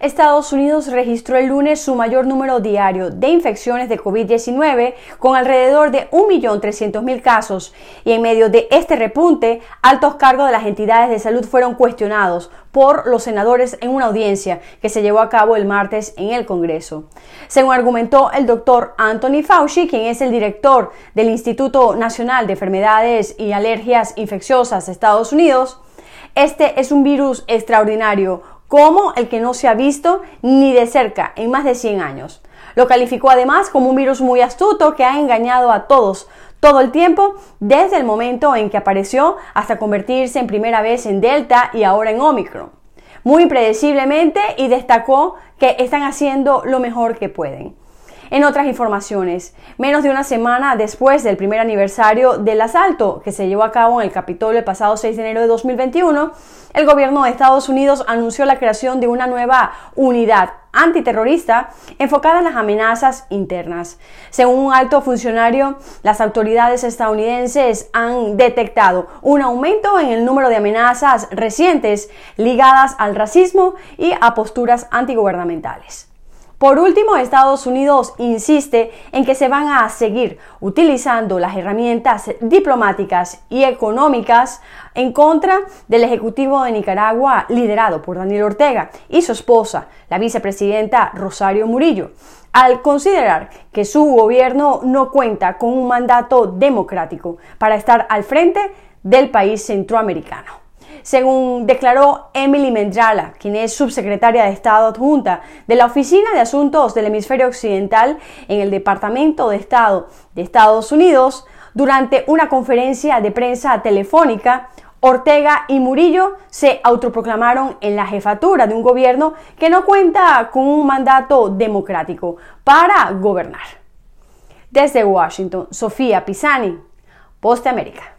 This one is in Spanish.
Estados Unidos registró el lunes su mayor número diario de infecciones de COVID-19 con alrededor de 1.300.000 casos y en medio de este repunte, altos cargos de las entidades de salud fueron cuestionados por los senadores en una audiencia que se llevó a cabo el martes en el Congreso. Según argumentó el doctor Anthony Fauci, quien es el director del Instituto Nacional de Enfermedades y Alergias Infecciosas de Estados Unidos, este es un virus extraordinario como el que no se ha visto ni de cerca en más de 100 años. Lo calificó además como un virus muy astuto que ha engañado a todos todo el tiempo, desde el momento en que apareció hasta convertirse en primera vez en Delta y ahora en Omicron. Muy impredeciblemente y destacó que están haciendo lo mejor que pueden. En otras informaciones, menos de una semana después del primer aniversario del asalto que se llevó a cabo en el Capitolio el pasado 6 de enero de 2021, el gobierno de Estados Unidos anunció la creación de una nueva unidad antiterrorista enfocada en las amenazas internas. Según un alto funcionario, las autoridades estadounidenses han detectado un aumento en el número de amenazas recientes ligadas al racismo y a posturas antigubernamentales. Por último, Estados Unidos insiste en que se van a seguir utilizando las herramientas diplomáticas y económicas en contra del Ejecutivo de Nicaragua liderado por Daniel Ortega y su esposa, la vicepresidenta Rosario Murillo, al considerar que su gobierno no cuenta con un mandato democrático para estar al frente del país centroamericano según declaró Emily Mendrala, quien es subsecretaria de Estado adjunta de la Oficina de Asuntos del Hemisferio Occidental en el Departamento de Estado de Estados Unidos, durante una conferencia de prensa telefónica, Ortega y Murillo se autoproclamaron en la jefatura de un gobierno que no cuenta con un mandato democrático para gobernar. Desde Washington, Sofía Pisani, Poste América.